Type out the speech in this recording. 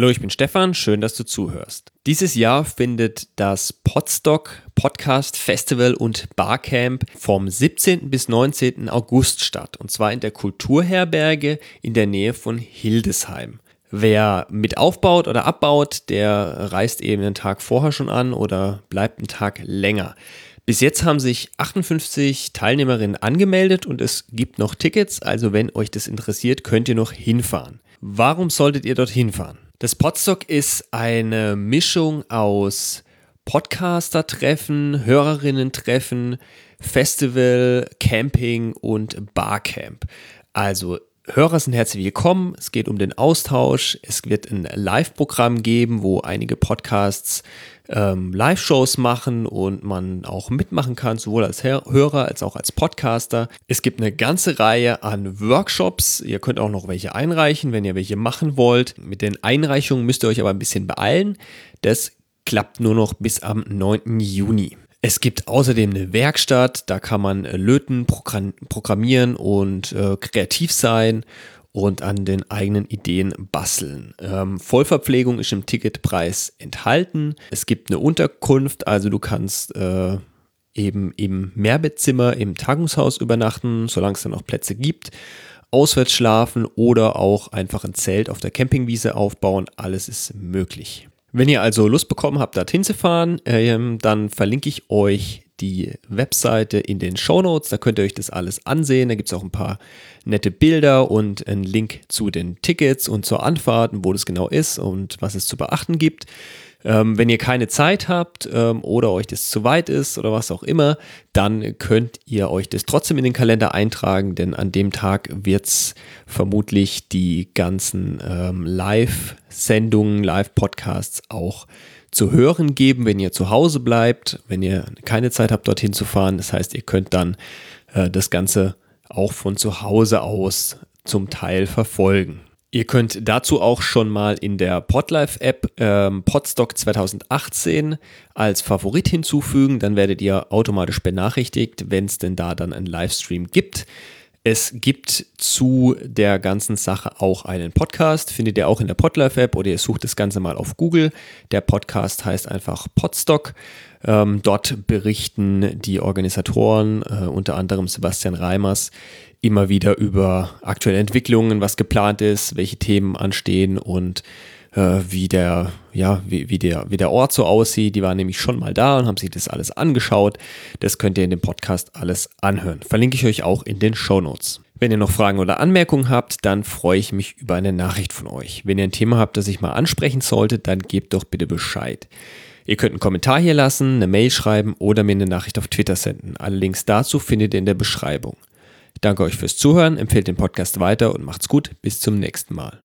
Hallo, ich bin Stefan, schön, dass du zuhörst. Dieses Jahr findet das Podstock Podcast Festival und Barcamp vom 17. bis 19. August statt und zwar in der Kulturherberge in der Nähe von Hildesheim. Wer mit aufbaut oder abbaut, der reist eben einen Tag vorher schon an oder bleibt einen Tag länger. Bis jetzt haben sich 58 Teilnehmerinnen angemeldet und es gibt noch Tickets, also wenn euch das interessiert, könnt ihr noch hinfahren. Warum solltet ihr dort hinfahren? Das Podstock ist eine Mischung aus Podcaster-Treffen, Hörerinnen-Treffen, Festival, Camping und Barcamp. Also Hörer sind herzlich willkommen. Es geht um den Austausch. Es wird ein Live-Programm geben, wo einige Podcasts ähm, Live-Shows machen und man auch mitmachen kann, sowohl als Hörer als auch als Podcaster. Es gibt eine ganze Reihe an Workshops. Ihr könnt auch noch welche einreichen, wenn ihr welche machen wollt. Mit den Einreichungen müsst ihr euch aber ein bisschen beeilen. Das klappt nur noch bis am 9. Juni. Es gibt außerdem eine Werkstatt, da kann man äh, löten, programmieren und äh, kreativ sein und an den eigenen Ideen basteln. Ähm, Vollverpflegung ist im Ticketpreis enthalten. Es gibt eine Unterkunft, also du kannst äh, eben im Mehrbettzimmer im Tagungshaus übernachten, solange es dann noch Plätze gibt. Auswärts schlafen oder auch einfach ein Zelt auf der Campingwiese aufbauen. Alles ist möglich. Wenn ihr also Lust bekommen habt, dorthin zu fahren, ähm, dann verlinke ich euch die Webseite in den Show Notes. Da könnt ihr euch das alles ansehen. Da gibt es auch ein paar nette Bilder und einen Link zu den Tickets und zur Anfahrt, wo das genau ist und was es zu beachten gibt. Ähm, wenn ihr keine Zeit habt ähm, oder euch das zu weit ist oder was auch immer, dann könnt ihr euch das trotzdem in den Kalender eintragen, denn an dem Tag wird es vermutlich die ganzen ähm, Live-Sendungen, Live-Podcasts auch zu hören geben, wenn ihr zu Hause bleibt, wenn ihr keine Zeit habt, dorthin zu fahren. Das heißt, ihr könnt dann äh, das Ganze auch von zu Hause aus zum Teil verfolgen. Ihr könnt dazu auch schon mal in der Podlife-App ähm, Podstock 2018 als Favorit hinzufügen. Dann werdet ihr automatisch benachrichtigt, wenn es denn da dann einen Livestream gibt. Es gibt zu der ganzen Sache auch einen Podcast, findet ihr auch in der Podlife-App oder ihr sucht das Ganze mal auf Google. Der Podcast heißt einfach Podstock. Ähm, dort berichten die Organisatoren, äh, unter anderem Sebastian Reimers, immer wieder über aktuelle Entwicklungen, was geplant ist, welche Themen anstehen und äh, wie der, ja, wie, wie, der, wie der Ort so aussieht. Die waren nämlich schon mal da und haben sich das alles angeschaut. Das könnt ihr in dem Podcast alles anhören. Verlinke ich euch auch in den Show Notes. Wenn ihr noch Fragen oder Anmerkungen habt, dann freue ich mich über eine Nachricht von euch. Wenn ihr ein Thema habt, das ich mal ansprechen sollte, dann gebt doch bitte Bescheid. Ihr könnt einen Kommentar hier lassen, eine Mail schreiben oder mir eine Nachricht auf Twitter senden. Alle Links dazu findet ihr in der Beschreibung. Danke euch fürs Zuhören, empfehlt den Podcast weiter und macht's gut. Bis zum nächsten Mal.